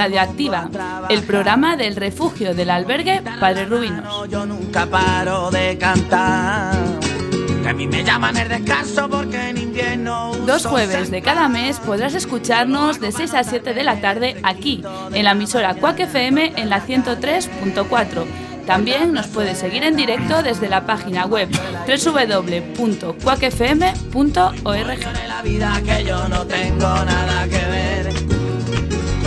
Radioactiva, el programa del refugio del albergue Padre Rubinos. Yo nunca paro de cantar. Que a mí me llaman el descanso porque en invierno. Dos jueves de cada mes podrás escucharnos de 6 a 7 de la tarde aquí, en la emisora Quack FM en la 103.4. También nos puedes seguir en directo desde la página web www.quackfm.org.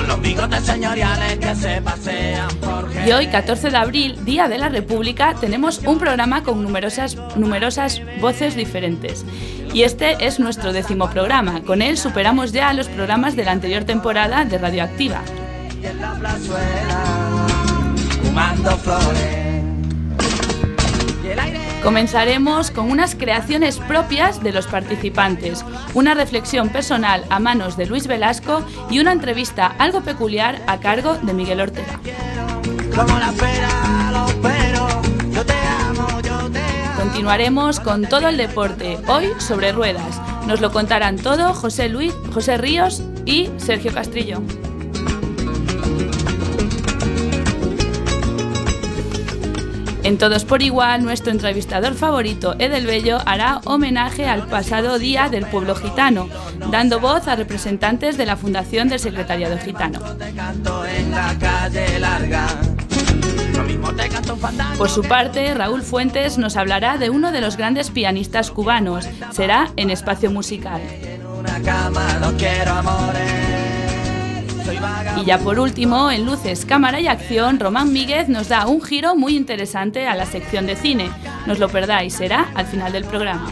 con los bigotes señoriales que se pasean Y hoy, 14 de abril, Día de la República, tenemos un programa con numerosas, numerosas voces diferentes. Y este es nuestro décimo programa. Con él superamos ya los programas de la anterior temporada de Radioactiva. y en la plazuela fumando flores. Comenzaremos con unas creaciones propias de los participantes, una reflexión personal a manos de Luis Velasco y una entrevista algo peculiar a cargo de Miguel Ortega. Continuaremos con todo el deporte, hoy sobre ruedas. Nos lo contarán todo José Luis, José Ríos y Sergio Castrillo. En Todos por Igual, nuestro entrevistador favorito, Edel Bello, hará homenaje al pasado Día del Pueblo Gitano, dando voz a representantes de la Fundación del Secretariado Gitano. Por su parte, Raúl Fuentes nos hablará de uno de los grandes pianistas cubanos. Será en Espacio Musical. Y ya por último, en Luces, Cámara y Acción, Román Míguez nos da un giro muy interesante a la sección de cine. No os lo perdáis, será al final del programa.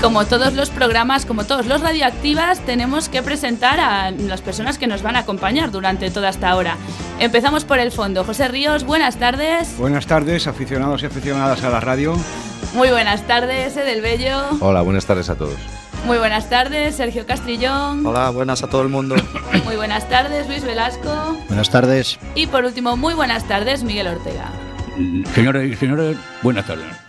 Como todos los programas, como todos los radioactivas, tenemos que presentar a las personas que nos van a acompañar durante toda esta hora. Empezamos por el fondo. José Ríos, buenas tardes. Buenas tardes, aficionados y aficionadas a la radio. Muy buenas tardes, Edel Bello. Hola, buenas tardes a todos. Muy buenas tardes, Sergio Castrillón. Hola, buenas a todo el mundo. Muy buenas tardes, Luis Velasco. Buenas tardes. Y por último, muy buenas tardes, Miguel Ortega. Señoras y señores, buenas tardes.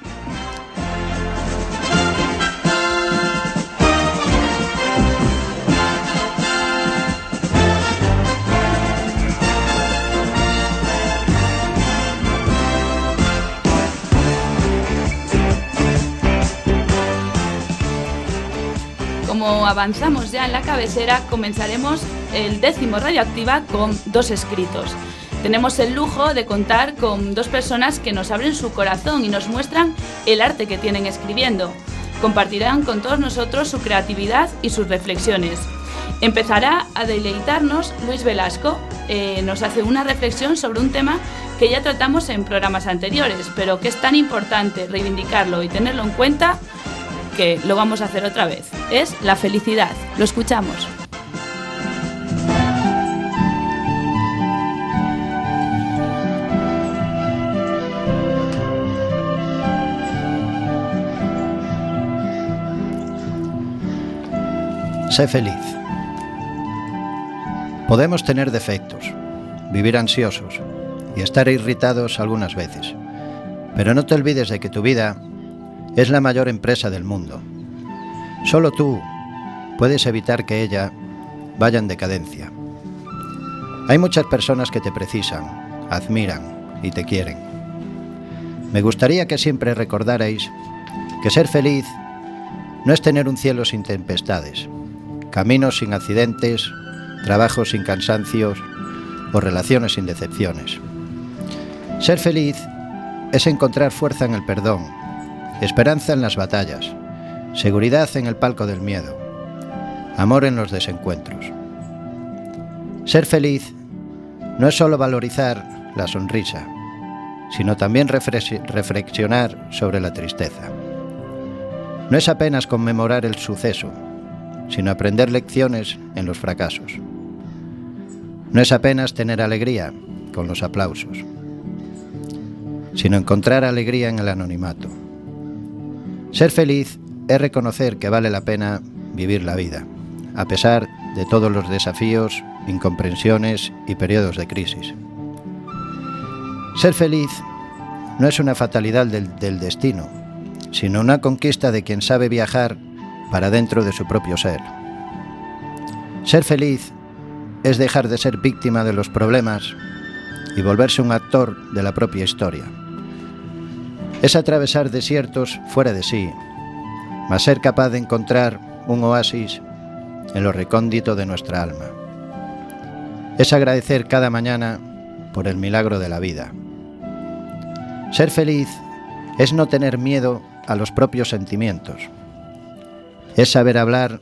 Como avanzamos ya en la cabecera, comenzaremos el décimo radioactiva con dos escritos. Tenemos el lujo de contar con dos personas que nos abren su corazón y nos muestran el arte que tienen escribiendo. Compartirán con todos nosotros su creatividad y sus reflexiones. Empezará a deleitarnos Luis Velasco. eh, nos hace una reflexión sobre un tema que ya tratamos en programas anteriores, pero que es tan importante reivindicarlo y tenerlo en cuenta que lo vamos a hacer otra vez. Es la felicidad. Lo escuchamos. Sé feliz. Podemos tener defectos, vivir ansiosos y estar irritados algunas veces. Pero no te olvides de que tu vida es la mayor empresa del mundo. Solo tú puedes evitar que ella vaya en decadencia. Hay muchas personas que te precisan, admiran y te quieren. Me gustaría que siempre recordarais que ser feliz no es tener un cielo sin tempestades, caminos sin accidentes, trabajos sin cansancios o relaciones sin decepciones. Ser feliz es encontrar fuerza en el perdón, esperanza en las batallas seguridad en el palco del miedo, amor en los desencuentros. Ser feliz no es solo valorizar la sonrisa, sino también reflex- reflexionar sobre la tristeza. No es apenas conmemorar el suceso, sino aprender lecciones en los fracasos. No es apenas tener alegría con los aplausos, sino encontrar alegría en el anonimato. Ser feliz es reconocer que vale la pena vivir la vida, a pesar de todos los desafíos, incomprensiones y periodos de crisis. Ser feliz no es una fatalidad del, del destino, sino una conquista de quien sabe viajar para dentro de su propio ser. Ser feliz es dejar de ser víctima de los problemas y volverse un actor de la propia historia. Es atravesar desiertos fuera de sí, mas ser capaz de encontrar un oasis en lo recóndito de nuestra alma. Es agradecer cada mañana por el milagro de la vida. Ser feliz es no tener miedo a los propios sentimientos. Es saber hablar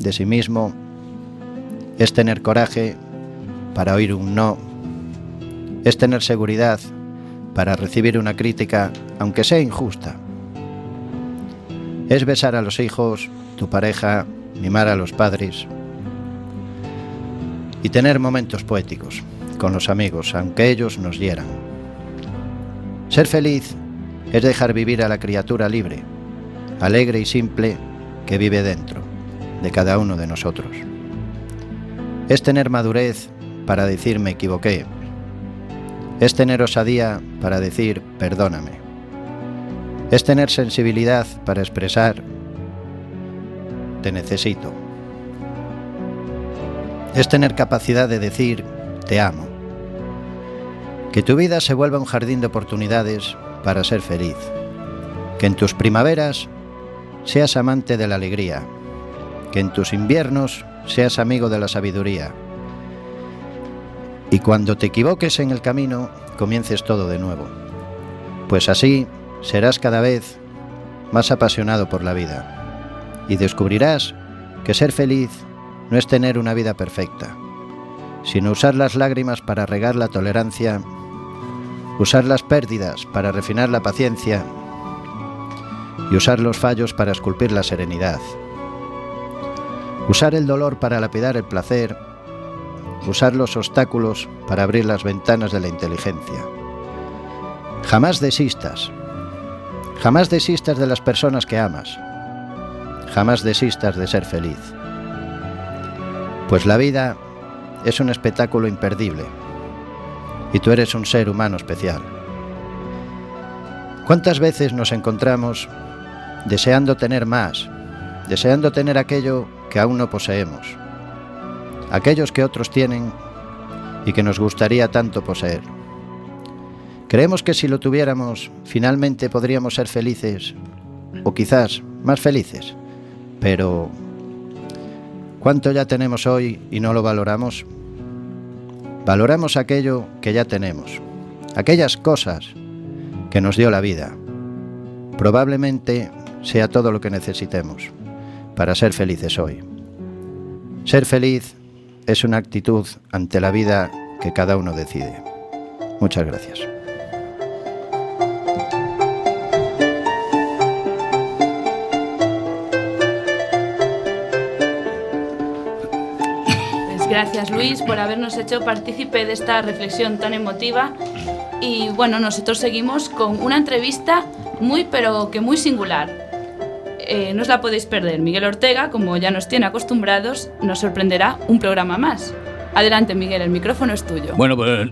de sí mismo. Es tener coraje para oír un no. Es tener seguridad para recibir una crítica, aunque sea injusta. Es besar a los hijos, tu pareja, mimar a los padres y tener momentos poéticos con los amigos, aunque ellos nos hieran. Ser feliz es dejar vivir a la criatura libre, alegre y simple que vive dentro de cada uno de nosotros. Es tener madurez para decir me equivoqué. Es tener osadía para decir perdóname. Es tener sensibilidad para expresar te necesito. Es tener capacidad de decir te amo. Que tu vida se vuelva un jardín de oportunidades para ser feliz. Que en tus primaveras seas amante de la alegría. Que en tus inviernos seas amigo de la sabiduría. Y cuando te equivoques en el camino, comiences todo de nuevo. Pues así serás cada vez más apasionado por la vida. Y descubrirás que ser feliz no es tener una vida perfecta, sino usar las lágrimas para regar la tolerancia, usar las pérdidas para refinar la paciencia y usar los fallos para esculpir la serenidad. Usar el dolor para lapidar el placer, usar los obstáculos para abrir las ventanas de la inteligencia. Jamás desistas, jamás desistas de las personas que amas, jamás desistas de ser feliz. Pues la vida es un espectáculo imperdible y tú eres un ser humano especial. ¿Cuántas veces nos encontramos deseando tener más, deseando tener aquello que aún no poseemos, aquellos que otros tienen y que nos gustaría tanto poseer? Creemos que si lo tuviéramos, finalmente podríamos ser felices, o quizás más felices, pero ¿cuánto ya tenemos hoy y no lo valoramos? Valoramos aquello que ya tenemos, aquellas cosas que nos dio la vida. Probablemente sea todo lo que necesitemos para ser felices hoy. Ser feliz es una actitud ante la vida que cada uno decide. Muchas gracias. Pues gracias Luis por habernos hecho partícipe de esta reflexión tan emotiva. Y bueno, nosotros seguimos con una entrevista muy pero que muy singular. Eh, no os la podéis perder. Miguel Ortega, como ya nos tiene acostumbrados, nos sorprenderá un programa más. Adelante Miguel, el micrófono es tuyo. Bueno, pues.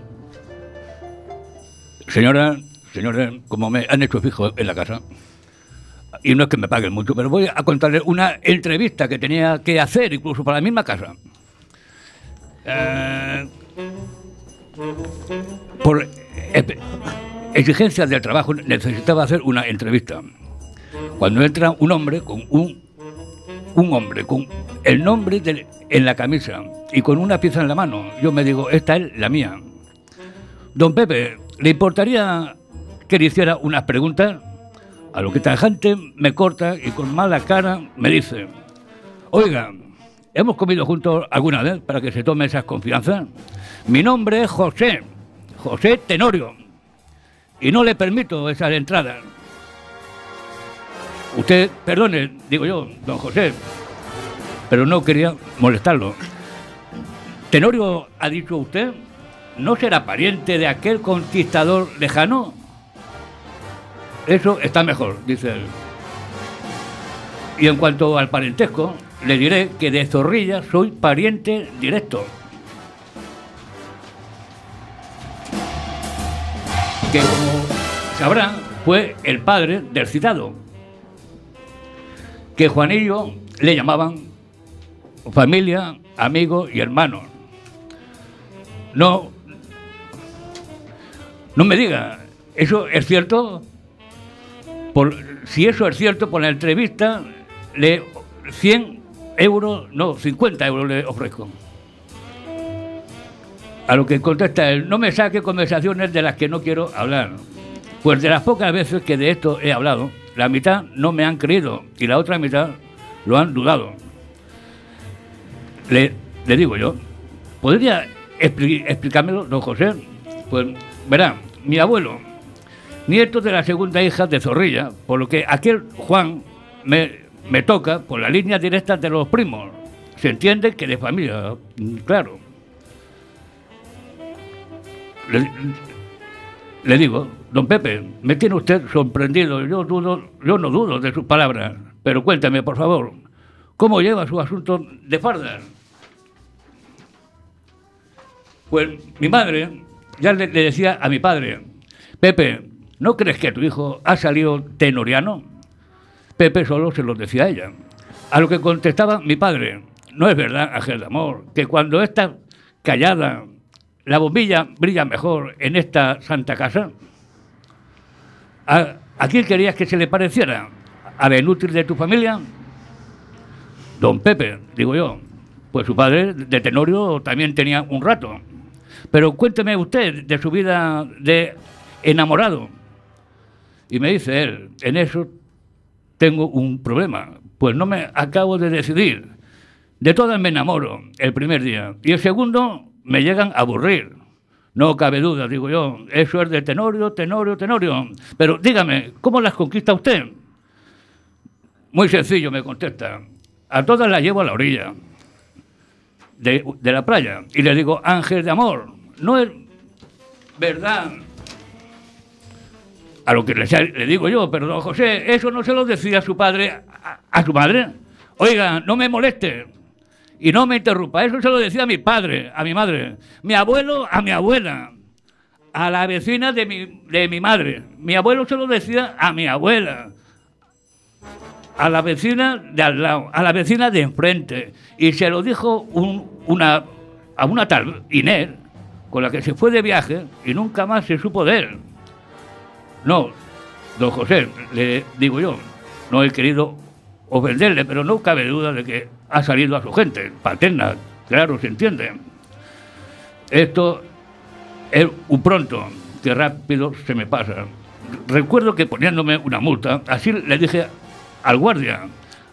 Señora, señora, como me han hecho fijo en la casa, y no es que me paguen mucho, pero voy a contarle una entrevista que tenía que hacer incluso para la misma casa. Eh, por ex- exigencias del trabajo necesitaba hacer una entrevista. Cuando entra un hombre con un un hombre con el nombre en la camisa y con una pieza en la mano, yo me digo, esta es la mía. Don Pepe, ¿le importaría que le hiciera unas preguntas? A lo que tajante me corta y con mala cara me dice, oiga, ¿hemos comido juntos alguna vez para que se tome esas confianzas? Mi nombre es José, José Tenorio, y no le permito esas entradas. Usted, perdone, digo yo, don José, pero no quería molestarlo. Tenorio, ha dicho usted, ¿no será pariente de aquel conquistador lejano? Eso está mejor, dice él. Y en cuanto al parentesco, le diré que de Zorrilla soy pariente directo. Que como sabrán, fue el padre del citado. Que Juanillo le llamaban familia, amigo y hermano. No, no me diga, ¿eso es cierto? Por, si eso es cierto, por la entrevista, le 100 euros, no, 50 euros le ofrezco. A lo que contesta él, no me saque conversaciones de las que no quiero hablar. Pues de las pocas veces que de esto he hablado, la mitad no me han creído y la otra mitad lo han dudado. Le, digo yo, ¿podría expli- explicármelo, don José? Pues verá, mi abuelo, nieto de la segunda hija de Zorrilla, por lo que aquel Juan me, me toca por la línea directa de los primos. Se entiende que de familia, claro. Le digo, don Pepe, me tiene usted sorprendido, yo, no dudo de sus palabras, pero cuéntame, por favor, ¿cómo lleva su asunto de fardas? Pues mi madre ya le, le decía a mi padre, Pepe, ¿no crees que tu hijo ha salido tenoriano? Pepe solo se lo decía a ella. A lo que contestaba mi padre, no es verdad, Ángel de Amor, que cuando está callada, la bombilla brilla mejor en esta santa casa. ¿A, quién querías que se le pareciera? ¿A la inútil de tu familia? Don Pepe, digo yo. Pues su padre de Tenorio también tenía un rato. Pero cuénteme usted de su vida de enamorado. Y me dice él, en eso tengo un problema, pues no me acabo de decidir. De todas me enamoro el primer día y el segundo me llegan a aburrir. No cabe duda, digo yo, eso es de Tenorio, Tenorio, Tenorio. Pero dígame, ¿cómo las conquista usted? Muy sencillo, me contesta. A todas las llevo a la orilla de, la playa y le digo, Ángel de amor, no es verdad. A lo que le, le digo yo, pero don José, eso no se lo decía su padre a, a su madre. Oiga, no me moleste y no me interrumpa. Eso se lo decía a mi padre, a mi madre. Mi abuelo a mi abuela. A la vecina de mi, de mi madre. Mi abuelo se lo decía a mi abuela. A la vecina de al lado. A la vecina de enfrente. Y se lo dijo un- una, a una tal Inés, con la que se fue de viaje y nunca más se supo de él. No, don José, le digo yo, no he querido ofenderle, pero no cabe duda de que ha salido a su gente, paterna, claro, se entiende. Esto es un pronto, que rápido se me pasa. Recuerdo que poniéndome una multa, así le dije al guardia,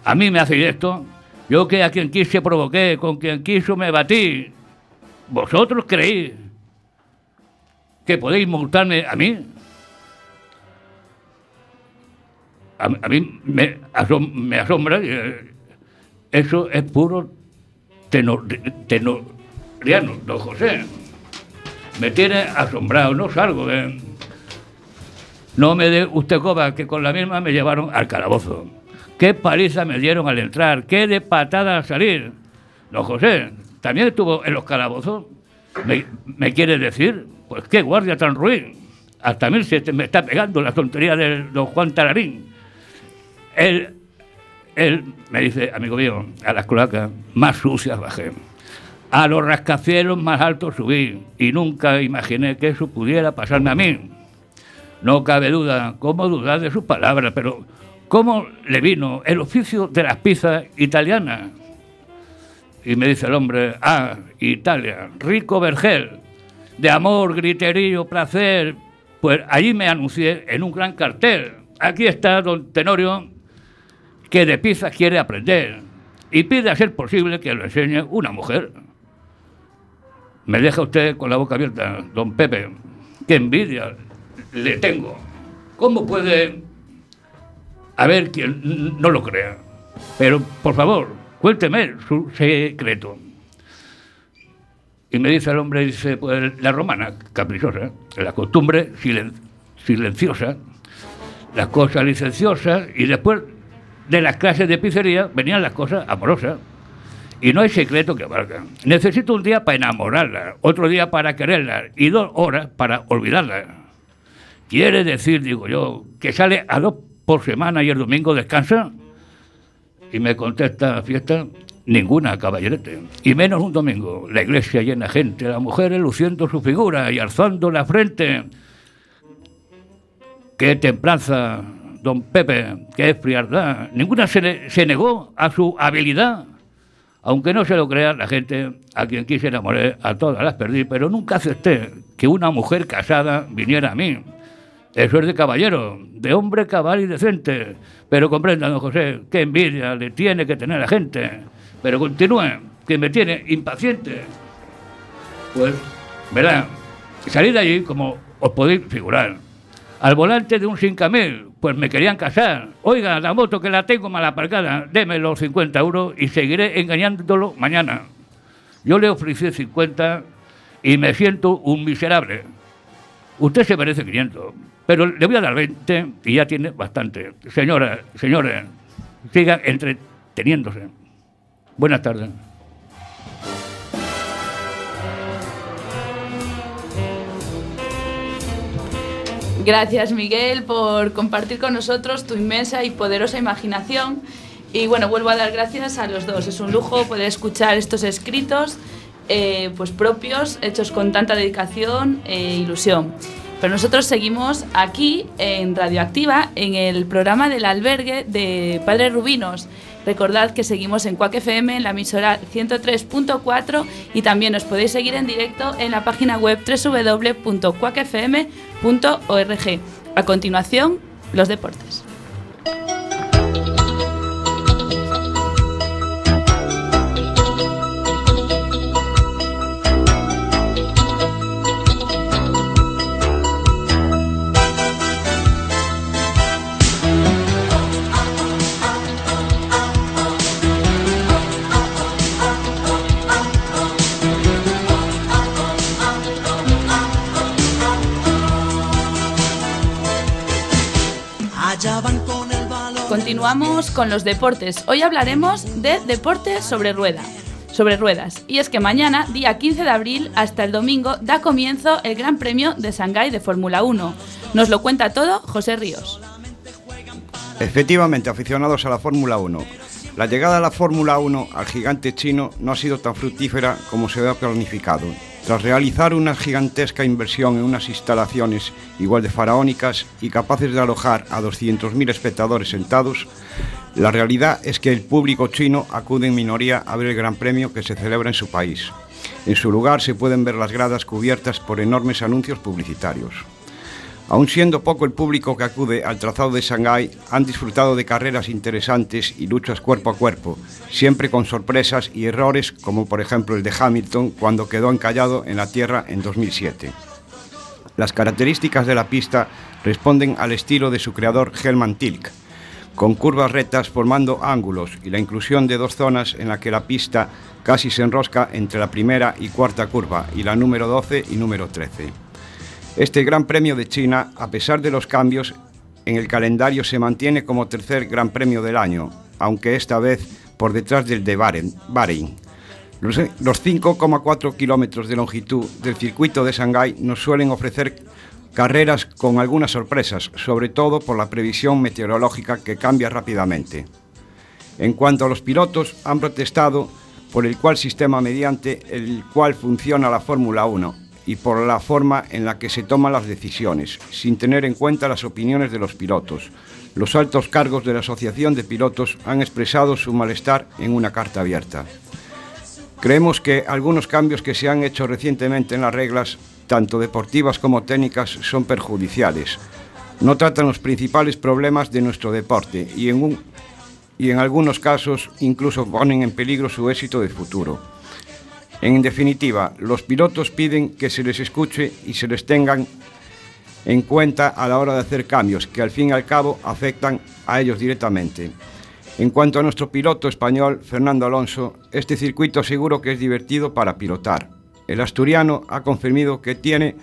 a mí me hace esto, yo que a quien quise provoqué, con quien quiso me batí. ¿Vosotros creéis que podéis multarme a mí? A, a mí me, asom- me asombra, eh, eso es puro tenor, tenoriano, don José. Me tiene asombrado, no salgo de... No me dé usted coba, que con la misma me llevaron al calabozo. Qué paliza me dieron al entrar, qué de patada al salir. Don José, ¿también estuvo en los calabozos? ¿Me, quiere decir? Pues qué guardia tan ruin. Hasta mí se me está pegando la tontería de don Juan Talarín. Él, él me dice, amigo mío, a las cloacas más sucias bajé. A los rascacielos más altos subí y nunca imaginé que eso pudiera pasarme a mí. No cabe duda, ¿cómo dudar de sus palabras? Pero ¿cómo le vino el oficio de las pizzas italianas? Y me dice el hombre, ah, Italia, rico vergel, de amor, griterío, placer. Pues allí me anuncié en un gran cartel aquí está don Tenorio, que de pizza quiere aprender y pide a ser posible que lo enseñe una mujer. Me deja usted con la boca abierta, don Pepe. Qué envidia le tengo. ¿Cómo puede haber quien no lo crea? Pero, por favor, cuénteme su secreto. Y me dice el hombre, dice, pues la romana, caprichosa, la costumbre silen- silenciosa, las cosas licenciosas, y después de las clases de pizzería venían las cosas amorosas. Y no hay secreto que valga. Necesito un día para enamorarla, otro día para quererla y dos horas para olvidarla. Quiere decir, digo yo, que sale a dos por semana y el domingo descansa. Y me contesta, fiesta, ninguna, caballerete. Y menos un domingo. La iglesia llena gente, las mujeres luciendo su figura y alzando la frente. Qué templanza, don Pepe, qué frialdad. Ninguna se, se negó a su habilidad. Aunque no se lo crea la gente, a quien quise enamorar, a todas las perdí, pero nunca acepté que una mujer casada viniera a mí. Eso es de caballero, de hombre cabal y decente. Pero comprenda, don José, qué envidia le tiene que tener la gente. Pero continúe, que me tiene impaciente. Pues, verá, salí de allí como os podéis figurar. Al volante de un 5000, pues me querían casar. Oiga, la moto que la tengo mal aparcada, deme los 50 euros y seguiré engañándolo mañana. Yo le ofrecí 50 y me siento un miserable. Usted se merece 500, pero le voy a dar 20 y ya tiene bastante. Señora, señores, sigan entreteniéndose. Buenas tardes. Gracias Miguel por compartir con nosotros tu inmensa y poderosa imaginación. Y bueno, vuelvo a dar gracias a los dos. Es un lujo poder escuchar estos escritos eh, pues propios, hechos con tanta dedicación e ilusión. Pero nosotros seguimos aquí en Radioactiva, en el programa del albergue de Padres Rubinos. Recordad que seguimos en Quack FM, en la emisora 103.4 y también nos podéis seguir en directo en la página web www.quackfm.org. A continuación, los deportes. Continuamos con los deportes. Hoy hablaremos de deportes sobre rueda. Sobre ruedas. Y es que mañana, día 15 de abril, hasta el domingo, da comienzo el Gran Premio de Shanghái de Fórmula 1. Nos lo cuenta todo José Ríos. Efectivamente, aficionados a la Fórmula 1. La llegada de la Fórmula 1 al gigante chino no ha sido tan fructífera como se había planificado. Tras realizar una gigantesca inversión en unas instalaciones igual de faraónicas y capaces de alojar a 200.000 espectadores sentados, la realidad es que el público chino acude en minoría a ver el Gran Premio que se celebra en su país. En su lugar se pueden ver las gradas cubiertas por enormes anuncios publicitarios. Aun siendo poco el público que acude al trazado de Shanghái, han disfrutado de carreras interesantes y luchas cuerpo a cuerpo, siempre con sorpresas y errores como por ejemplo el de Hamilton cuando quedó encallado en la tierra en 2007. Las características de la pista responden al estilo de su creador Helman Tilk, con curvas rectas formando ángulos y la inclusión de dos zonas en la que la pista casi se enrosca entre la primera y cuarta curva y la número 12 y número 13. Este Gran Premio de China, a pesar de los cambios en el calendario, se mantiene como tercer Gran Premio del año, aunque esta vez por detrás del de Bahrein. Los 5,4 kilómetros de longitud del circuito de Shanghái nos suelen ofrecer carreras con algunas sorpresas, sobre todo por la previsión meteorológica que cambia rápidamente. En cuanto a los pilotos, han protestado por el cual sistema mediante el cual funciona la Fórmula 1 y por la forma en la que se toman las decisiones, sin tener en cuenta las opiniones de los pilotos. Los altos cargos de la Asociación de Pilotos han expresado su malestar en una carta abierta. Creemos que algunos cambios que se han hecho recientemente en las reglas, tanto deportivas como técnicas, son perjudiciales. No tratan los principales problemas de nuestro deporte y en, algunos casos incluso ponen en peligro su éxito de futuro. En definitiva, los pilotos piden que se les escuche y se les tengan en cuenta a la hora de hacer cambios que al fin y al cabo afectan a ellos directamente. En cuanto a nuestro piloto español, Fernando Alonso, este circuito seguro que es divertido para pilotar. El asturiano ha confirmado que tiene,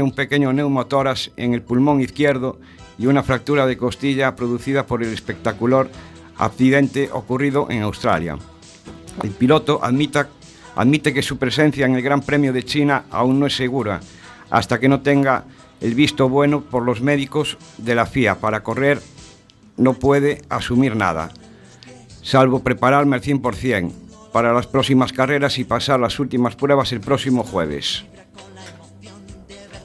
un pequeño neumotoras en el pulmón izquierdo y una fractura de costilla producida por el espectacular accidente ocurrido en Australia. El piloto admite que su presencia en el Gran Premio de China aún no es segura, hasta que no tenga el visto bueno por los médicos de la FIA para correr no puede asumir nada, salvo prepararme al 100% para las próximas carreras y pasar las últimas pruebas el próximo jueves.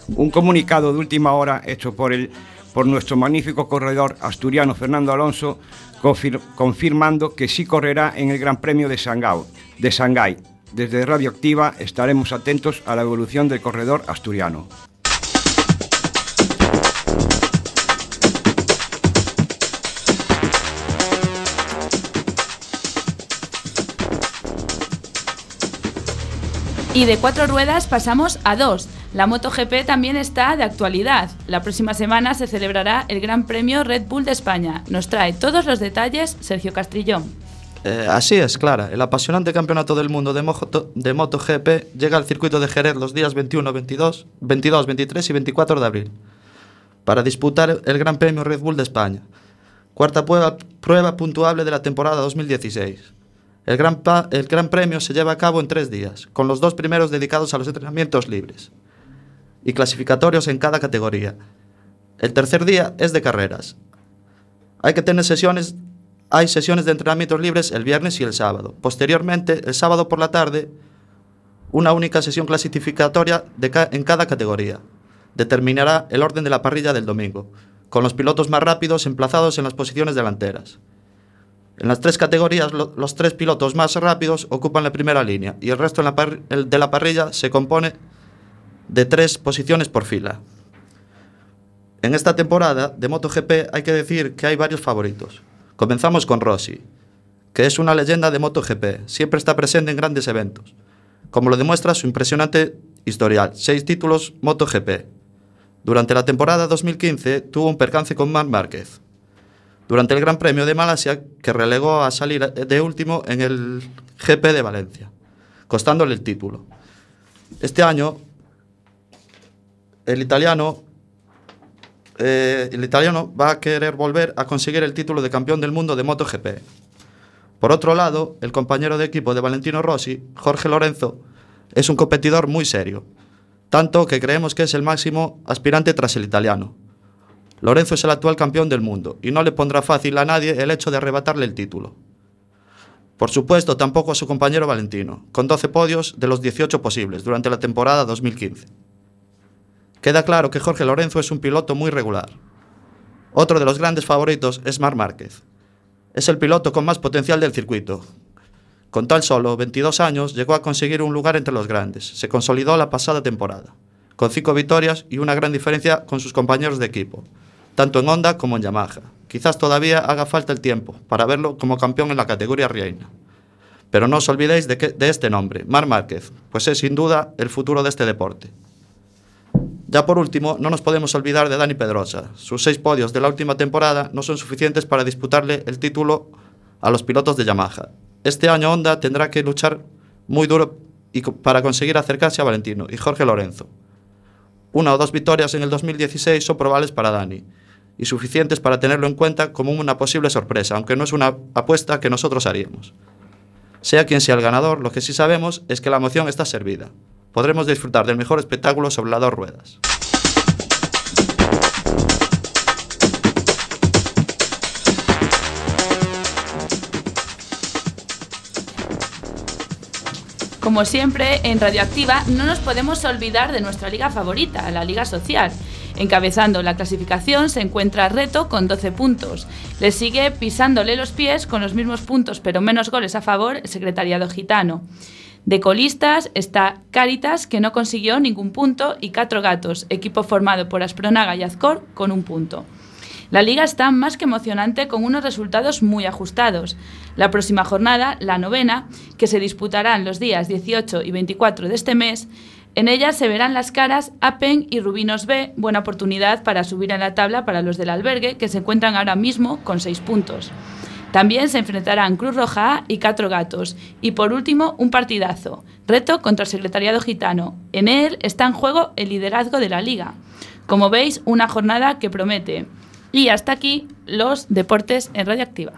Un comunicado de última hora hecho por, el, por nuestro magnífico corredor asturiano Fernando Alonso confirmando que sí correrá en el Gran Premio de, de Shanghái. Desde Radioactiva estaremos atentos a la evolución del corredor asturiano. Y de cuatro ruedas pasamos a dos. La MotoGP también está de actualidad. La próxima semana se celebrará el Gran Premio Red Bull de España. Nos trae todos los detalles Sergio Castrillón. Eh, así es, Clara. El apasionante campeonato del mundo de, Mojo- de MotoGP llega al circuito de Jerez los días 21, 22, 22, 23 y 24 de abril para disputar el Gran Premio Red Bull de España. Cuarta prueba, prueba puntuable de la temporada 2016. El gran, el gran Premio se lleva a cabo en tres días, con los dos primeros dedicados a los entrenamientos libres y clasificatorios en cada categoría. El tercer día es de carreras. Hay que tener sesiones, hay sesiones de entrenamientos libres el viernes y el sábado. Posteriormente, el sábado por la tarde, una única sesión clasificatoria en cada categoría. Determinará el orden de la parrilla del domingo, con los pilotos más rápidos emplazados en las posiciones delanteras. En las tres categorías, lo- los tres pilotos más rápidos ocupan la primera línea y el resto de la parrilla se compone de tres posiciones por fila. En esta temporada de MotoGP hay que decir que hay varios favoritos. Comenzamos con Rossi, que es una leyenda de MotoGP, siempre está presente en grandes eventos, como lo demuestra su impresionante historial, seis títulos MotoGP. Durante la temporada 2015 tuvo un percance con Marc Márquez. Durante el Gran Premio de Malasia, que relegó a salir de último en el GP de Valencia, costándole el título. Este año, el italiano eh, el italiano va a querer volver a conseguir el título de campeón del mundo de MotoGP. Por otro lado, el compañero de equipo de Valentino Rossi, Jorge Lorenzo, es un competidor muy serio, tanto que creemos que es el máximo aspirante tras el italiano. Lorenzo es el actual campeón del mundo y no le pondrá fácil a nadie el hecho de arrebatarle el título. Por supuesto, tampoco a su compañero Valentino, con 12 podios de los 18 posibles durante la temporada 2015. Queda claro que Jorge Lorenzo es un piloto muy regular. Otro de los grandes favoritos es Marc Márquez. Es el piloto con más potencial del circuito. Con tan solo 22 años llegó a conseguir un lugar entre los grandes. Se consolidó la pasada temporada, con 5 victorias y una gran diferencia con sus compañeros de equipo, tanto en Honda como en Yamaha. Quizás todavía haga falta el tiempo para verlo como campeón en la categoría reina. Pero no os olvidéis de, que- de este nombre, Marc Márquez, pues es sin duda el futuro de este deporte. Ya por último, no nos podemos olvidar de Dani Pedrosa. Sus seis podios de la última temporada no son suficientes para disputarle el título a los pilotos de Yamaha. Este año Honda tendrá que luchar muy duro y para conseguir acercarse a Valentino y Jorge Lorenzo. Una o dos victorias en el 2016 son probables para Dani y suficientes para tenerlo en cuenta como una posible sorpresa, aunque no es una apuesta que nosotros haríamos. Sea quien sea el ganador, lo que sí sabemos es que la emoción está servida. Podremos disfrutar del mejor espectáculo sobre las dos ruedas. Como siempre, en Radioactiva no nos podemos olvidar de nuestra liga favorita, la Liga Social. Encabezando la clasificación se encuentra Reto con 12 puntos. Le sigue pisándole los pies con los mismos puntos pero menos goles a favor el Secretariado Gitano. De colistas está Cáritas, que no consiguió ningún punto, y Catro Gatos, equipo formado por Aspronaga y Azcor, con un punto. La liga está más que emocionante con unos resultados muy ajustados. La próxima jornada, la novena, que se disputarán los días 18 y 24 de este mes, en ella se verán las caras Apen y Rubinos B, buena oportunidad para subir a la tabla para los del albergue, que se encuentran ahora mismo con seis puntos. También se enfrentarán Cruz Roja y Catro Gatos. Y por último, un partidazo. Reto contra el Secretariado Gitano. En él está en juego el liderazgo de la liga. Como veis, una jornada que promete. Y hasta aquí los deportes en Radioactiva.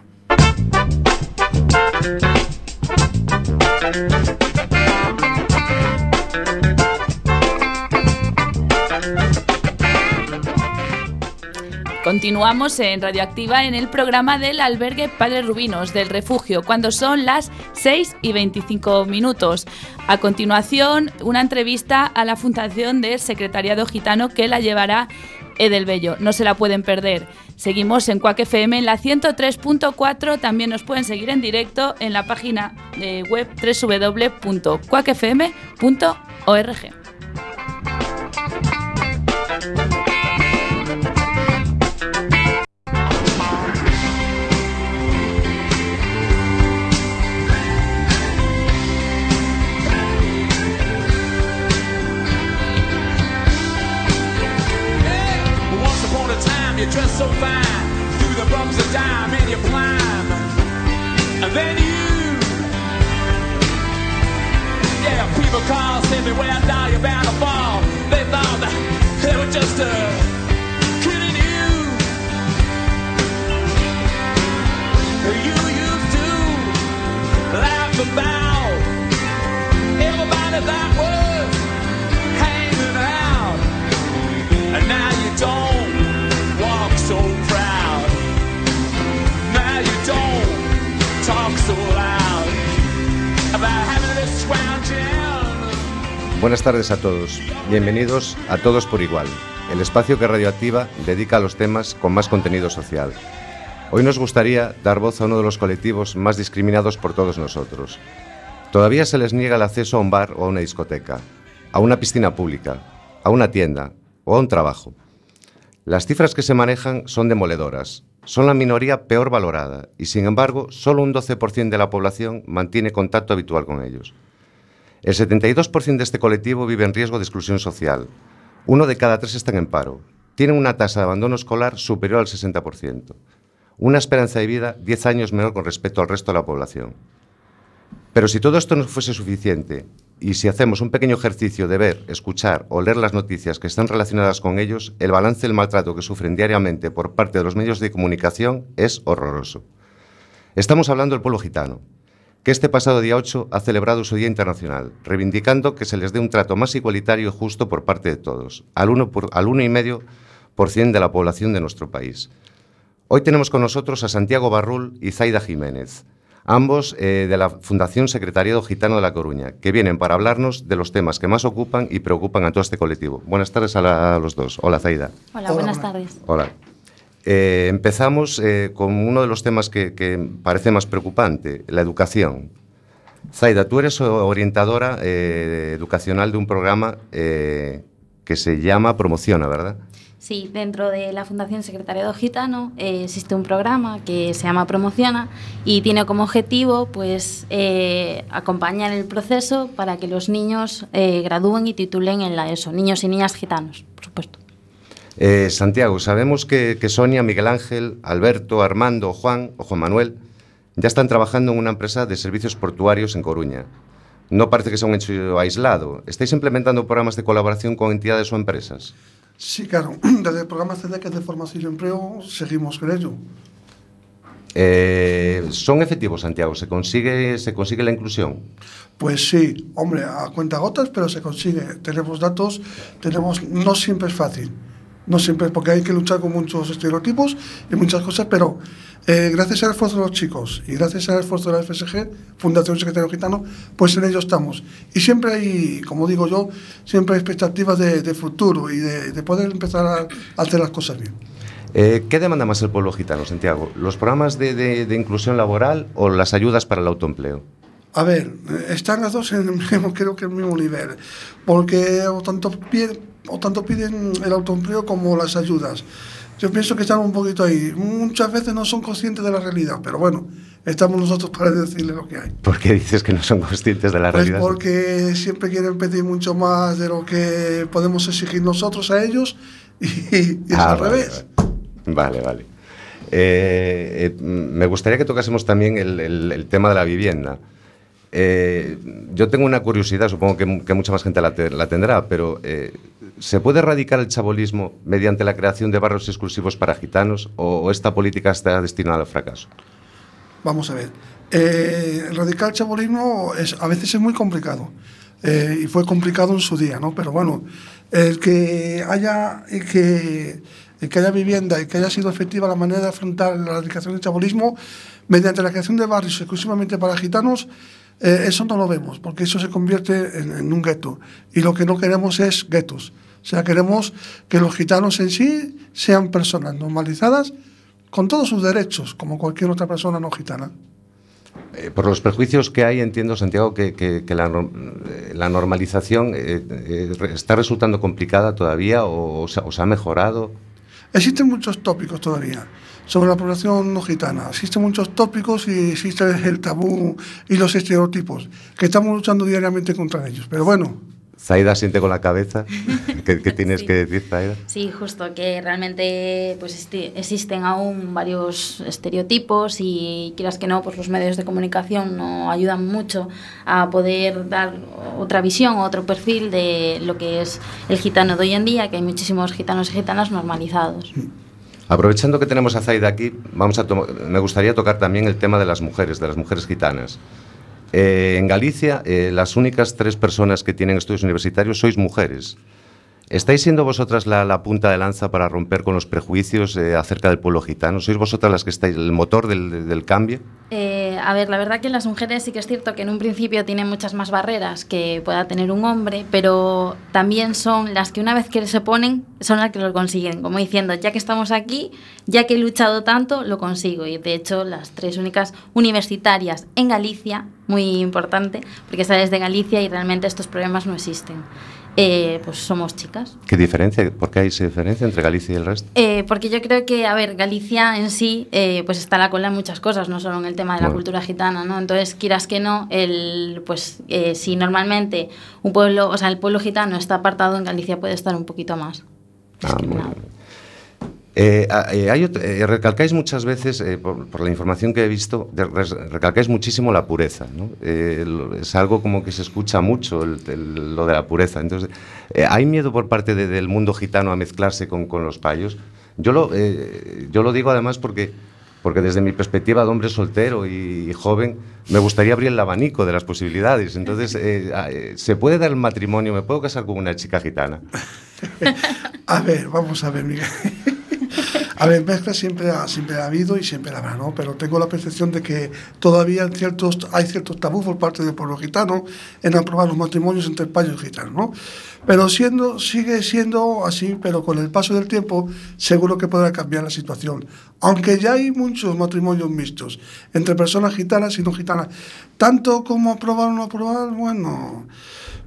Continuamos en Radioactiva en el programa del albergue Padre Rubinos del refugio, cuando son las 6 y 25 minutos. A continuación, una entrevista a la Fundación del Secretariado Gitano que la llevará Edelbello. No se la pueden perder. Seguimos en Cuac FM en la 103.4. También nos pueden seguir en directo en la página web www.cuacfm.org. time, you dressed so fine. Through the bumps of time, and you climb. And then you. Yeah, people call, say me where I die, you're bound to fall. They thought that they were just uh, kidding you. You used to laugh about everybody that Buenas tardes a todos. Bienvenidos a Todos por Igual, el espacio que Radioactiva dedica a los temas con más contenido social. Hoy nos gustaría dar voz a uno de los colectivos más discriminados por todos nosotros. Todavía se les niega el acceso a un bar o a una discoteca, a una piscina pública, a una tienda o a un trabajo. Las cifras que se manejan son demoledoras. Son la minoría peor valorada y, sin embargo, solo un 12% de la población mantiene contacto habitual con ellos. El 72% de este colectivo vive en riesgo de exclusión social. Uno de cada tres están en paro. Tienen una tasa de abandono escolar superior al 60%. Una esperanza de vida 10 años menor con respecto al resto de la población. Pero si todo esto no fuese suficiente, y si hacemos un pequeño ejercicio de ver, escuchar o leer las noticias que están relacionadas con ellos, el balance del maltrato que sufren diariamente por parte de los medios de comunicación es horroroso. Estamos hablando del pueblo gitano, que este pasado día 8 ha celebrado su Día Internacional, reivindicando que se les dé un trato más igualitario y justo por parte de todos, al 1,5% por, al 1,5% de la población de nuestro país. Hoy tenemos con nosotros a Santiago Barrul y Zaida Jiménez, ambos eh, de la Fundación Secretariado Gitano de La Coruña, que vienen para hablarnos de los temas que más ocupan y preocupan a todo este colectivo. Buenas tardes a, la- a los dos. Hola, Zaida. Hola, buenas tardes. Hola. Eh, empezamos eh, con uno de los temas que, que parece más preocupante, la educación. Zaida, tú eres orientadora eh, educacional de un programa eh, que se llama Promociona, ¿verdad? Sí, dentro de la Fundación Secretariado Gitano eh, existe un programa que se llama Promociona y tiene como objetivo pues eh, acompañar el proceso para que los niños eh, gradúen y titulen en la ESO, niños y niñas gitanos, por supuesto. Eh, Santiago, sabemos que, que Sonia, Miguel Ángel, Alberto, Armando, Juan o Juan Manuel ya están trabajando en una empresa de servicios portuarios en Coruña. No parece que sea un hecho aislado. ¿Estáis implementando programas de colaboración con entidades o empresas? Sí, claro. Desde el programa CDEC de formación y empleo seguimos con ello. Eh, ¿Son efectivos, Santiago? ¿Se consigue, ¿Se consigue la inclusión? Pues sí, hombre, a cuenta gotas, pero se consigue. Tenemos datos, tenemos, no siempre es fácil, no siempre, porque hay que luchar con muchos estereotipos y muchas cosas, pero eh, gracias al esfuerzo de los chicos y gracias al esfuerzo de la FSG, Fundación Secretario Gitano, pues en ello estamos. Y siempre hay, como digo yo, siempre hay expectativas de, de futuro y de, de poder empezar a, hacer las cosas bien. Eh, ¿Qué demanda más el pueblo gitano, Santiago? ¿Los programas de, de- de inclusión laboral o las ayudas para el autoempleo? A ver, eh, están las dos en el mismo, creo que el mismo nivel, porque o tanto, o tanto piden el autoempleo como las ayudas. Yo pienso que están un poquito ahí. Muchas veces no son conscientes de la realidad, pero bueno, estamos nosotros para decirle lo que hay. ¿Por qué dices que no son conscientes de la Pues realidad? porque siempre quieren pedir mucho más de lo que podemos exigir nosotros a ellos y, y es Ah, al vale, revés. Vale, vale. Eh, eh, me gustaría que tocásemos también el, el- el tema de la vivienda. Eh, yo tengo una curiosidad, supongo que, que mucha más gente la, te- la tendrá, pero eh, ¿se puede erradicar el chabolismo mediante la creación de barrios exclusivos para gitanos o, esta política está destinada al fracaso? Vamos a ver. Eh, erradicar el chabolismo es, a veces es muy complicado. Eh, y fue complicado en su día, ¿no? Pero bueno, el que haya, que, que haya vivienda y que haya sido efectiva la manera de afrontar la erradicación del chabolismo mediante la creación de barrios exclusivamente para gitanos, eh, eso no lo vemos, porque eso se convierte en, en un gueto. Y lo que no queremos es guetos. O sea, queremos que los gitanos en sí sean personas normalizadas con todos sus derechos, como cualquier otra persona no gitana. Eh, por los prejuicios que hay, entiendo, Santiago, que, que- que la, eh, la normalización eh, eh, está resultando complicada todavía o, o se, o se ha mejorado. Existen muchos tópicos todavía sobre la población no gitana. Existen muchos tópicos y existe el tabú y los estereotipos, que estamos luchando diariamente contra ellos. Pero bueno, Zaida siente con la cabeza. ¿Qué, qué tienes Sí. que decir, Zaida? Sí, justo, que realmente pues existen aún varios estereotipos y quieras que no, pues los medios de comunicación no ayudan mucho a poder dar otra visión, otro perfil de lo que es el gitano de hoy en día, que hay muchísimos gitanos y gitanas normalizados. Aprovechando que tenemos a Zaida aquí, vamos a me gustaría tocar también el tema de las mujeres, de las mujeres gitanas. Eh, en Galicia, eh, las únicas tres personas que tienen estudios universitarios sois mujeres. ¿Estáis siendo vosotras la, punta de lanza para romper con los prejuicios eh, acerca del pueblo gitano? ¿Sois vosotras las que estáis el motor del, cambio? Eh, a ver, la verdad que las mujeres sí que es cierto que en un principio tienen muchas más barreras que pueda tener un hombre, pero también son las que una vez que se ponen, son las que lo consiguen. Como diciendo, ya que estamos aquí, ya que he luchado tanto, lo consigo. Y de hecho, las tres únicas universitarias en Galicia, muy importante, porque sales de Galicia y realmente estos problemas no existen. Eh, pues somos chicas. ¿Qué diferencia? ¿Por qué hay esa diferencia entre Galicia y el resto? Eh, porque yo creo que, a ver, Galicia en sí, eh, pues está a la cola en muchas cosas, no solo en el tema de la Bueno. cultura gitana, ¿no? Entonces, quieras que no, el, pues eh, si normalmente un pueblo, o sea, el pueblo gitano está apartado, en Galicia puede estar un poquito más. Ah, muy bien. Eh, eh, hay eh, recalcáis muchas veces, eh, por, por la información que he visto, de- recalcáis muchísimo la pureza. ¿no? Eh, es algo como que se escucha mucho el- el- lo de la pureza. Entonces, eh, ¿hay miedo por parte de- del mundo gitano a mezclarse con, con los payos? Yo lo, yo lo digo además porque, porque desde mi perspectiva de hombre soltero y, y joven, me gustaría abrir el abanico de las posibilidades. Entonces, ¿se puede dar el matrimonio? ¿Me puedo casar con una chica gitana? a ver, vamos a ver, Miguel. A ver, mezcla siempre ha, siempre ha habido y siempre habrá, ¿no? Pero tengo la percepción de que todavía ciertos, hay ciertos tabús por parte del pueblo gitano en aprobar los matrimonios entre payos y gitanos, ¿no? Pero siendo, sigue siendo así, pero con el paso del tiempo seguro que podrá cambiar la situación. Aunque ya hay muchos matrimonios mixtos entre personas gitanas y no gitanas. Tanto como aprobar o no aprobar, bueno...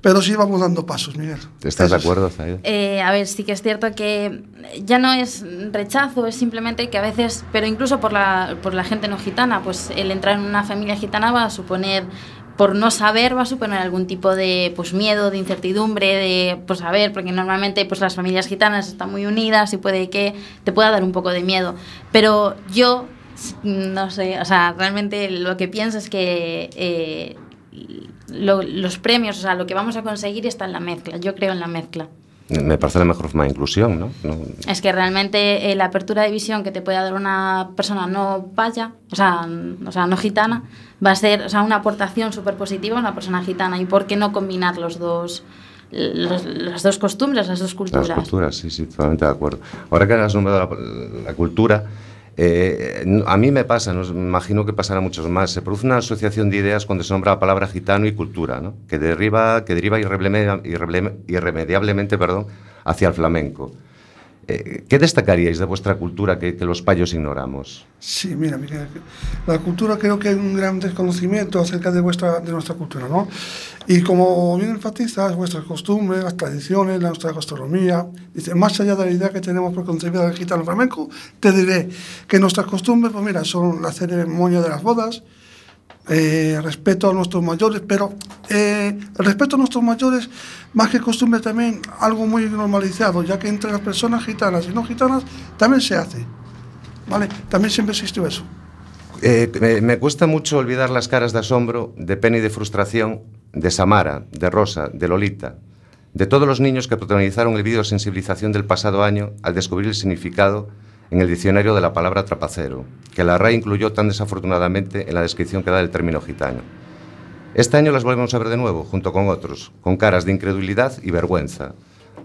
Pero sí vamos dando pasos, Miguel. ¿Estás de Eso sí. acuerdo, Zaida? Eh, a ver, sí que es cierto que ya no es rechazo, es simplemente que a veces, pero incluso por la, por la gente no gitana, pues el entrar en una familia gitana va a suponer, por no saber, va a suponer algún tipo de pues, miedo, de incertidumbre, de pues a ver, porque normalmente pues las familias gitanas están muy unidas y puede que te pueda dar un poco de miedo. Pero yo, no sé, o sea, realmente lo que pienso es que... eh, lo- los premios, o sea, lo que vamos a conseguir está en la mezcla. Yo creo en la mezcla. Me parece la mejor forma de inclusión, ¿no? No- Es que realmente eh, la apertura de visión que te puede dar una persona no paya, o sea, n- o sea, no gitana, va a ser o sea, una aportación súper positiva a una persona gitana. ¿Y por qué no combinar los dos, los- las dos costumbres, las dos culturas? Las culturas, sí, sí, totalmente de acuerdo. Ahora que has nombrado la, la cultura, eh, a mí me pasa, no, me imagino que pasará a muchos más. Se produce una asociación de ideas cuando se nombra la palabra gitano y cultura, ¿no? que, deriva, que deriva irremediablemente perdón, hacia el flamenco. Eh, ¿Qué destacaríais de vuestra cultura que, que los payos ignoramos? Sí, mira, Miguel, la cultura creo que hay un gran desconocimiento acerca de, vuestra, de nuestra cultura, ¿no? Y como bien enfatizas, vuestras costumbres, las tradiciones, la nuestra gastronomía, dice, más allá de la idea que tenemos preconcebida del gitano flamenco, te diré que nuestras costumbres, pues mira, son la ceremonia de las bodas, eh, respeto a nuestros mayores, pero eh, el respeto a nuestros mayores, más que costumbre, también algo muy normalizado, ya que entre las personas gitanas y no gitanas también se hace. ¿Vale? También siempre existió eso. Eh, me, me cuesta mucho olvidar las caras de asombro, de pena y de frustración de Samara, de Rosa, de Lolita, de todos los niños que protagonizaron el vídeo de sensibilización del pasado año al descubrir el significado en el diccionario de la palabra trapacero, que la RAE incluyó tan desafortunadamente en la descripción que da del término gitano. Este año las volvemos a ver de nuevo, junto con otros, con caras de incredulidad y vergüenza.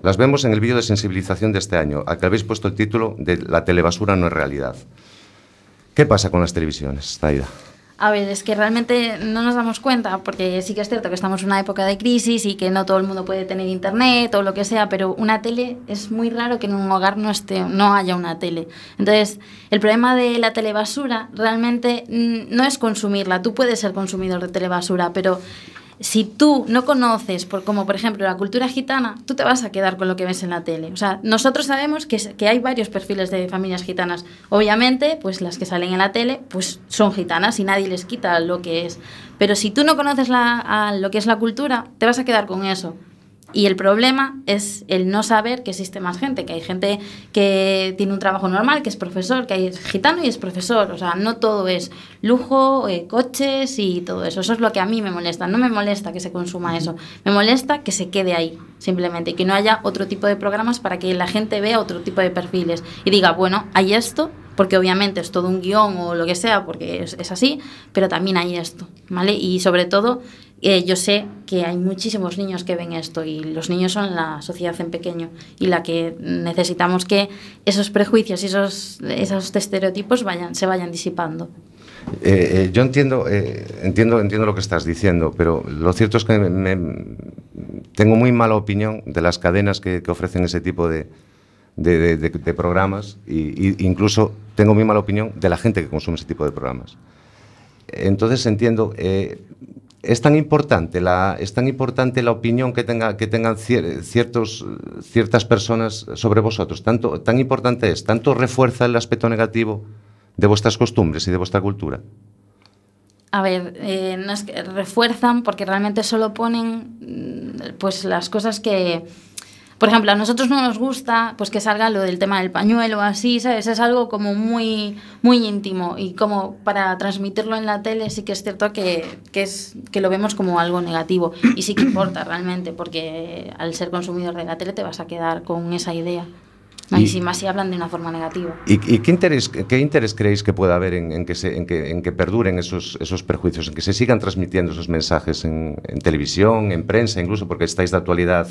Las vemos en el vídeo de sensibilización de este año, al que habéis puesto el título de La telebasura no es realidad. ¿Qué pasa con las televisiones, Zaida? A ver, es que realmente no nos damos cuenta, porque sí que es cierto que estamos en una época de crisis y que no todo el mundo puede tener internet o lo que sea, pero una tele es muy raro que en un hogar no, esté, no haya una tele. Entonces, el problema de la telebasura realmente mm, no es consumirla. Tú puedes ser consumidor de telebasura, pero si tú no conoces, por, como por ejemplo la cultura gitana, tú te vas a quedar con lo que ves en la tele. O sea, nosotros sabemos que, que hay varios perfiles de familias gitanas. Obviamente, pues las que salen en la tele, pues son gitanas y nadie les quita lo que es. Pero si tú no conoces la, lo que es la cultura, te vas a quedar con eso. Y el problema es el no saber que existe más gente, que hay gente que tiene un trabajo normal, que es profesor, que hay es gitano y es profesor. O sea, no todo es lujo, eh, coches y todo eso. Eso es lo que a mí me molesta. No me molesta que se consuma eso. Me molesta que se quede ahí, simplemente, que no haya otro tipo de programas para que la gente vea otro tipo de perfiles y diga, bueno, hay esto, porque obviamente es todo un guion o lo que sea, porque es, es así, pero también hay esto, ¿vale? Y sobre todo, eh, yo sé que hay muchísimos niños que ven esto y los niños son la sociedad en pequeño y la que necesitamos que esos prejuicios y esos, esos estereotipos vayan, se vayan disipando. Eh, eh, yo entiendo, eh, entiendo, entiendo lo que estás diciendo, pero lo cierto es que me- me- tengo muy mala opinión de las cadenas que, que ofrecen ese tipo de, de- de- de- programas y incluso tengo muy mala opinión de la gente que consume ese tipo de programas. Entonces entiendo, eh, es tan importante la es tan importante la opinión que tenga que tengan cier- ciertos ciertas personas sobre vosotros. Tanto tan importante es, tanto refuerza el aspecto negativo de vuestras costumbres y de vuestra cultura. A ver, eh, no es que refuerzan porque realmente solo ponen mm, pues las cosas que, por ejemplo, a nosotros no nos gusta pues que salga lo del tema del pañuelo así, ¿sabes? Es algo como muy muy íntimo y como para transmitirlo en la tele sí que es cierto que, que es que lo vemos como algo negativo y sí que importa realmente porque al ser consumidor de la tele te vas a quedar con esa idea. Y- si más si hablan de una forma negativa. ¿Y, y qué, interés, qué interés creéis que pueda haber en, en que, se, en, que, en que perduren esos, esos perjuicios, en que se sigan transmitiendo esos mensajes en, en televisión, en prensa, incluso porque estáis de actualidad,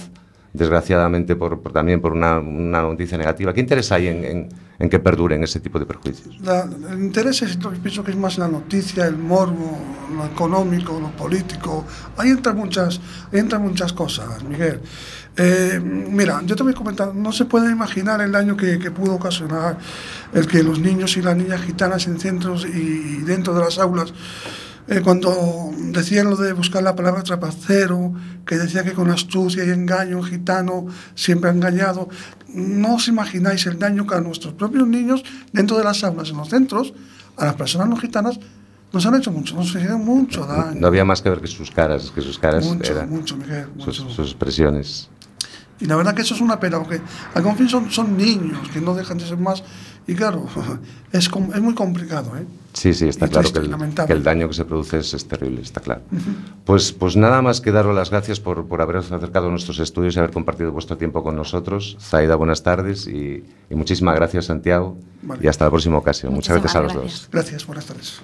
desgraciadamente, por, también por una, noticia negativa? ¿Qué interés hay en, en- en que perduren ese tipo de perjuicios? El interés es, pienso que es más la noticia, el morbo, lo económico, lo político. Ahí entran muchas, entran muchas cosas, Miguel. Eh, mira, yo te voy a comentar, no se puede imaginar el daño que, pudo ocasionar el que los niños y las niñas gitanas en centros y dentro de las aulas, eh, cuando decían lo de buscar la palabra trapacero, que decía que con astucia y engaño gitano siempre ha engañado, no os imagináis el daño que a nuestros propios niños dentro de las aulas, en los centros, a las personas no gitanas, nos han hecho mucho, nos hicieron mucho daño. No había más que ver que sus caras, que sus caras Mucho, eran mucho, Miguel, sus, mucho. sus expresiones. Y la verdad que eso es una pena, porque al fin son, son niños que no dejan de ser más. Y claro, es, com- es muy complicado. ¿eh? Sí, sí, está Y claro triste, que el, lamentable. que el daño que se produce es, es terrible, está claro. Pues, pues nada más que daros las gracias por, por haberos acercado a nuestros estudios y haber compartido vuestro tiempo con nosotros. Zaida, buenas tardes y, y muchísimas gracias, Santiago. Vale. Y hasta la próxima ocasión. Muchas gracias a los dos. Gracias, buenas tardes.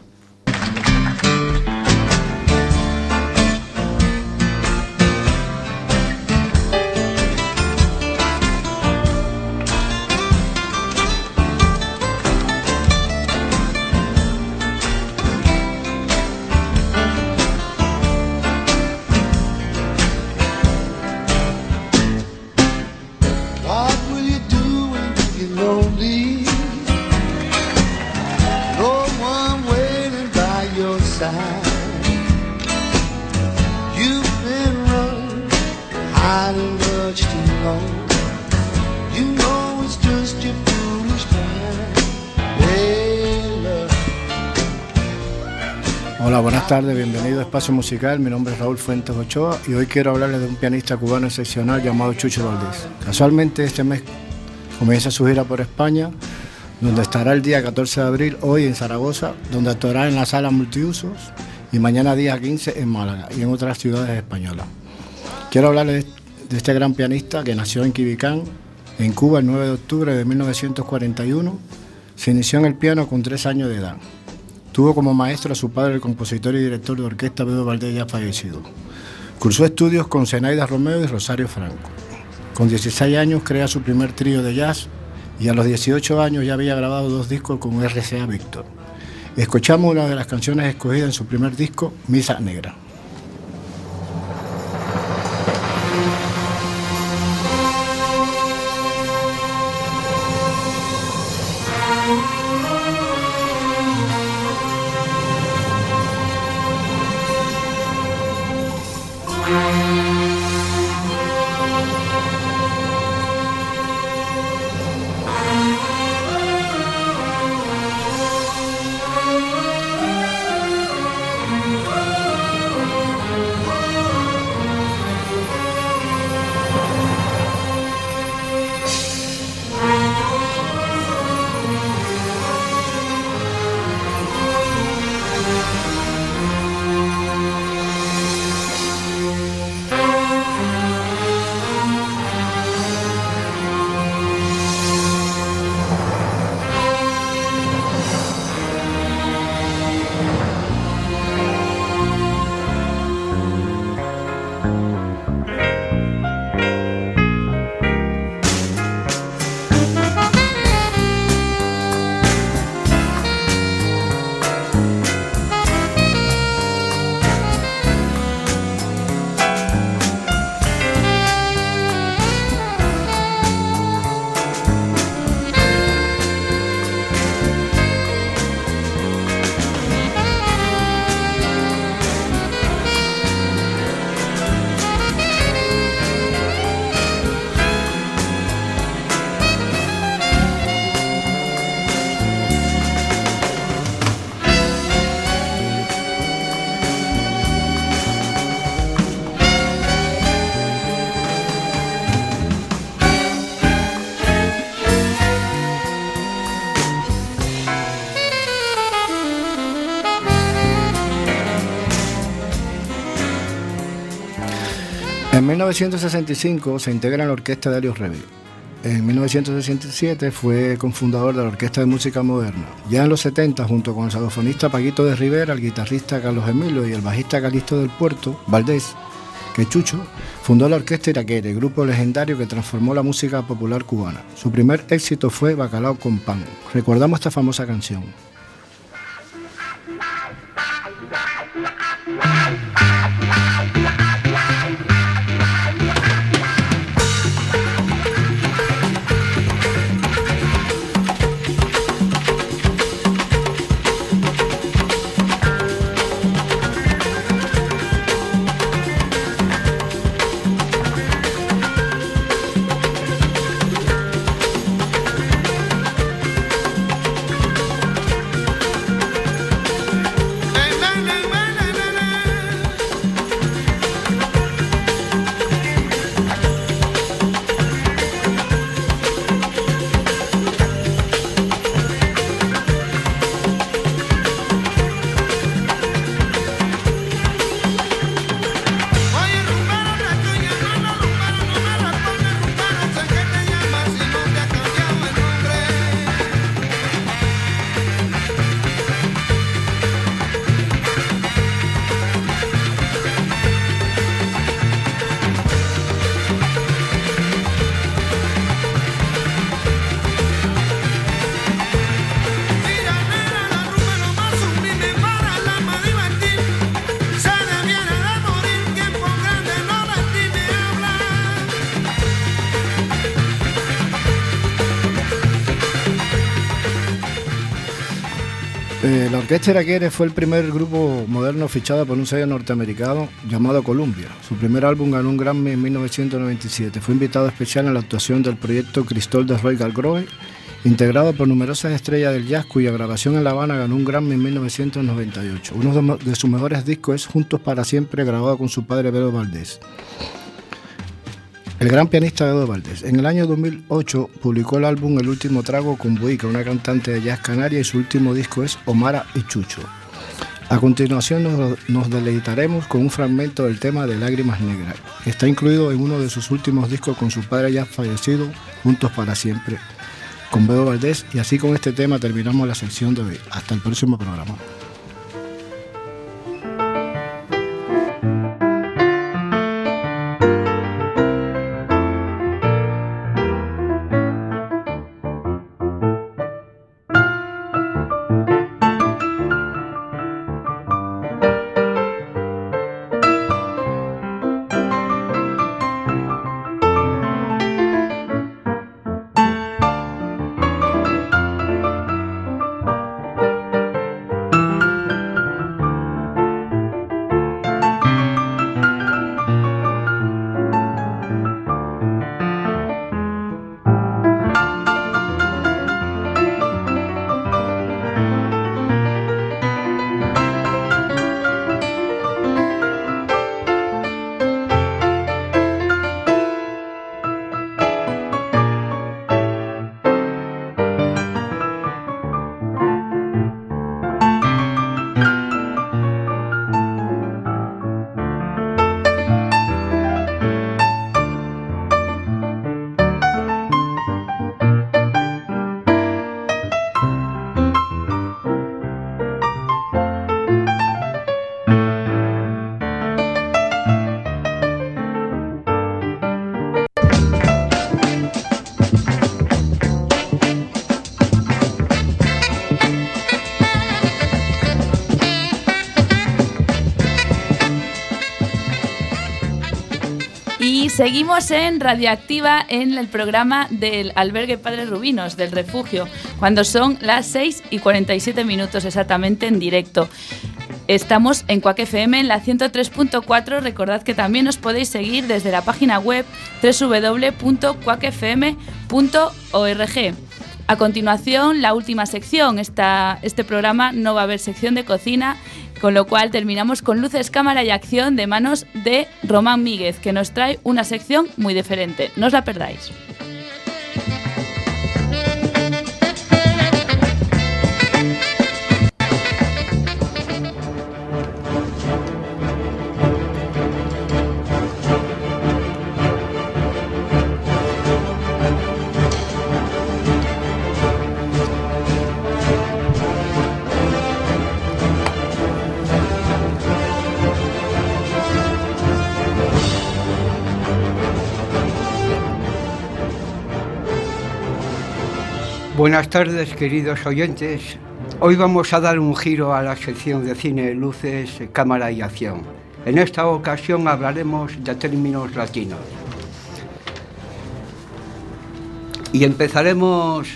Espacio Musical. Mi nombre es Raúl Fuentes Ochoa y hoy quiero hablarles de un pianista cubano excepcional llamado Chucho Valdés. Casualmente este mes comienza su gira por España, donde estará el día 14 de abril hoy en Zaragoza, donde actuará en la sala multiusos y mañana día 15 en Málaga y en otras ciudades españolas. Quiero hablarles de este gran pianista que nació en Quibicán, en Cuba, el 9 de octubre de 1941. Se inició en el piano con tres años de edad. Tuvo como maestro a su padre, el compositor y director de orquesta Pedro Valdés, ya fallecido. Cursó estudios con Zenaida Romeo y Rosario Franco. Con 16 años crea su primer trío de jazz y a los 18 años ya había grabado dos discos con RCA Víctor. Escuchamos una de las canciones escogidas en su primer disco, Misa Negra. 1965 se integra en la orquesta de Helio Revy. En 1967 fue cofundador de la Orquesta de Música Moderna. Ya en los 70, junto con el saxofonista Paquito de Rivera, el guitarrista Carlos Emilio y el bajista Calixto del Puerto, Valdés, que Chucho, fundó la Orquesta Iraquere, grupo legendario que transformó la música popular cubana. Su primer éxito fue Bacalao con pan. Recordamos esta famosa canción. Eh, la Orquesta Iraquere fue el primer grupo moderno fichado por un sello norteamericano llamado Columbia. Su primer álbum ganó un Grammy en 1997. Fue invitado especial en la actuación del proyecto Cristol de Royal Grove, integrado por numerosas estrellas del jazz, cuya grabación en La Habana ganó un Grammy en 1998. Uno de, sus mejores discos es Juntos para Siempre, grabado con su padre Bedo Valdés. El gran pianista Bedo Valdés. En el año 2008 publicó el álbum El último trago con Buica, una cantante de jazz canaria, y su último disco es Omara y Chucho. A continuación nos, deleitaremos con un fragmento del tema de Lágrimas Negras, está incluido en uno de sus últimos discos con su padre ya fallecido, Juntos para Siempre, con Bedo Valdés, y así con este tema terminamos la sección de hoy. Hasta el próximo programa. Seguimos en Radioactiva en el programa del albergue Padre Rubinos, del refugio, cuando son las 6 y 47 minutos exactamente en directo. Estamos en Quack FM en la 103.4. Recordad que también os podéis seguir desde la página web www.quackfm.org. A continuación, la última sección. Este programa no va a haber sección de cocina, con lo cual terminamos con luces, cámara y acción de manos de Román Míguez, que nos trae una sección muy diferente. No os la perdáis. Buenas tardes, queridos oyentes. Hoy vamos a dar un giro a la sección de cine, luces, cámara y acción. En esta ocasión hablaremos de términos latinos. Y empezaremos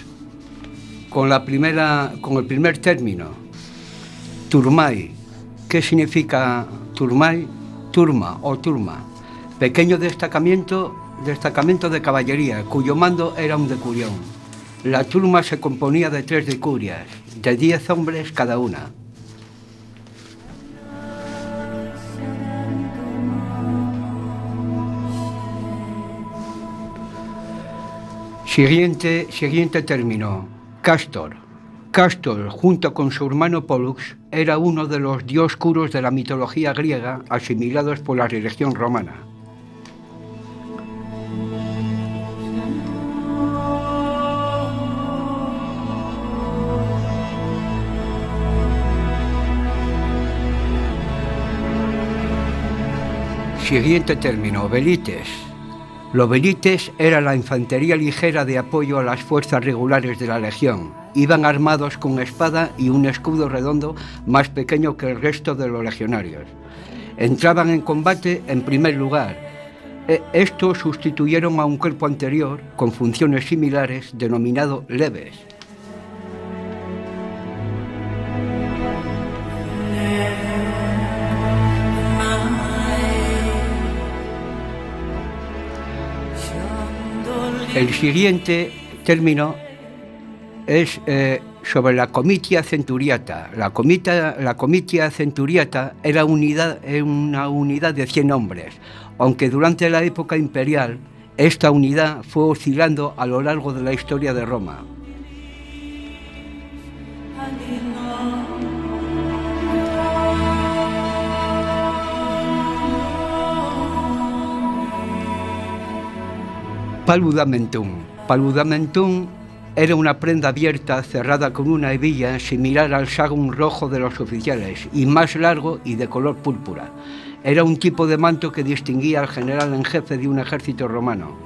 con, la primera, con el primer término, turmai. ¿Qué significa turmai? Turma o turma. Pequeño destacamento, destacamento de caballería, cuyo mando era un decurión. La turma se componía de tres decurias, de diez hombres cada una. Siguiente, siguiente término, Castor. Castor, junto con su hermano Pollux, era uno de los dioscuros de la mitología griega asimilados por la religión romana. Siguiente término, velites. Los velites era la infantería ligera de apoyo a las fuerzas regulares de la legión. Iban armados con espada y un escudo redondo más pequeño que el resto de los legionarios. Entraban en combate en primer lugar. E- Estos sustituyeron a un cuerpo anterior con funciones similares denominado leves. El siguiente término es eh, sobre la comitia centuriata. La, comitia centuriata era una unidad de 100 hombres, aunque durante la época imperial esta unidad fue oscilando a lo largo de la historia de Roma. Paludamentum. Paludamentum era una prenda abierta cerrada con una hebilla similar al sagum rojo de los oficiales y más largo y de color púrpura. Era un tipo de manto que distinguía al general en jefe de un ejército romano.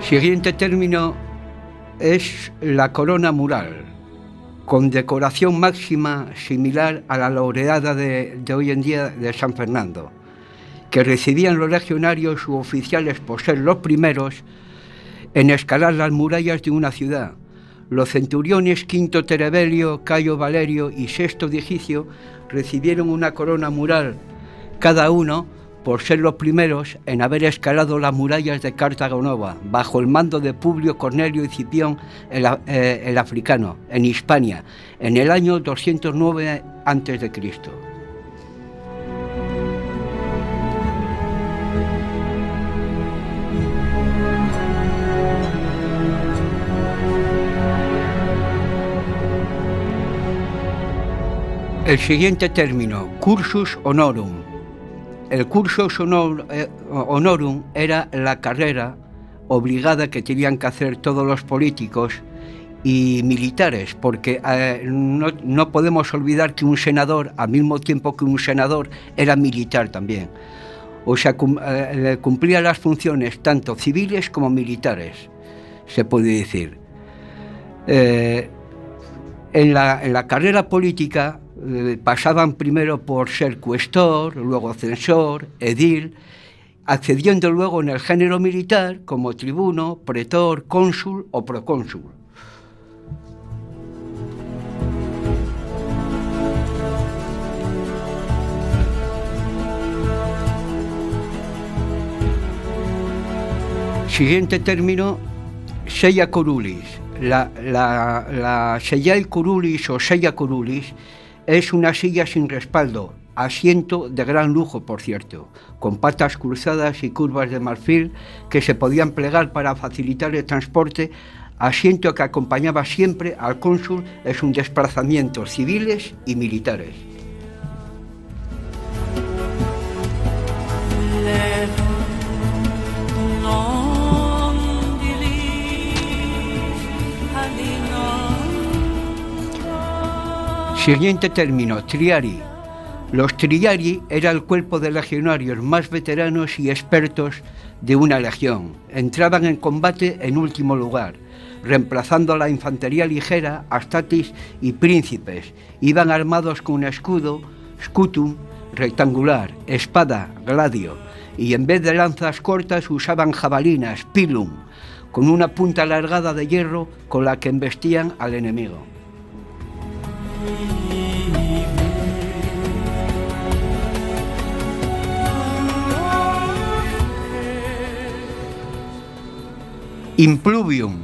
Siguiente término es la corona mural, con decoración máxima similar a la laureada de, hoy en día de San Fernando, que recibían los legionarios u oficiales por ser los primeros en escalar las murallas de una ciudad. Los centuriones Quinto Terebelio, Cayo Valerio y Sexto Digicio recibieron una corona mural, cada uno por ser los primeros en haber escalado las murallas de Cartago Nova, bajo el mando de Publio Cornelio y Cipión el, eh, el africano, en Hispania, en el año 209 a.C. El siguiente término, cursus honorum. El honor- eh, honorum era la carrera obligada que tenían que hacer todos los políticos y militares, porque eh, no, no podemos olvidar que un senador, al mismo tiempo que un senador, era militar también. O sea, eh, cumplía las funciones tanto civiles como militares, se puede decir. En la, en la carrera política eh, pasaban primero por ser cuestor, luego censor, edil, accediendo luego en el género militar como tribuno, pretor, cónsul o procónsul. Siguiente término, Seia corulis. La, la, la Seiai corulis o Seia corulis es una silla sin respaldo, asiento de gran lujo, por cierto, con patas cruzadas y curvas de marfil que se podían plegar para facilitar el transporte, asiento que acompañaba siempre al cónsul en sus desplazamientos civiles y militares. Siguiente término, triari. Los triari era el cuerpo de legionarios más veteranos y expertos de una legión. Entraban en combate en último lugar, reemplazando a la infantería ligera, astatis y príncipes. Iban armados con un escudo, scutum, rectangular, espada, gladio, y en vez de lanzas cortas usaban jabalinas, pilum, con una punta alargada de hierro con la que embestían al enemigo. Impluvium.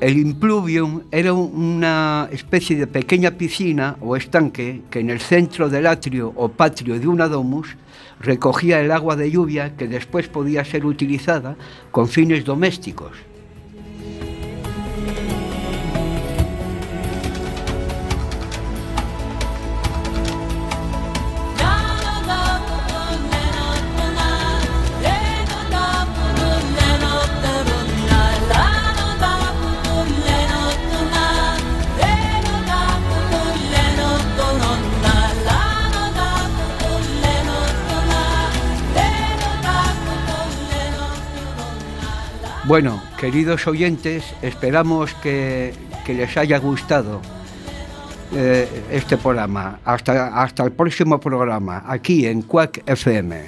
El impluvium era una especie de pequeña piscina o estanque que en el centro del atrio o patrio de una domus recogía el agua de lluvia que después podía ser utilizada con fines domésticos. Bueno, queridos oyentes, esperamos que, les haya gustado eh, este programa. Hasta, el próximo programa, aquí en Quack FM.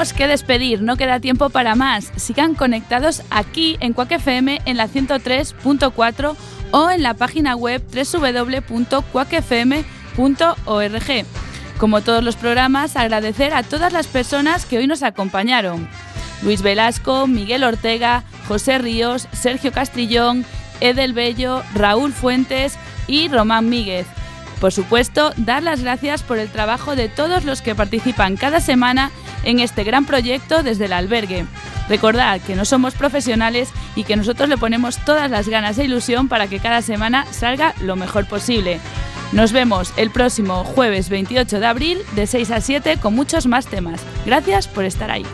Que despedir, no queda tiempo para más. Sigan conectados aquí en Quack FM en la 103.4 o en la página web www.quackfm.org. Como todos los programas, agradecer a todas las personas que hoy nos acompañaron. Luis Velasco, Miguel Ortega, José Ríos, Sergio Castrillón, Edel Bello, Raúl Fuentes y Román Míguez. Por supuesto, dar las gracias por el trabajo de todos los que participan cada semana en este gran proyecto desde el albergue. Recordad que no somos profesionales y que nosotros le ponemos todas las ganas e ilusión para que cada semana salga lo mejor posible. Nos vemos el próximo jueves 28 de abril de 6 a 7 con muchos más temas. Gracias por estar ahí.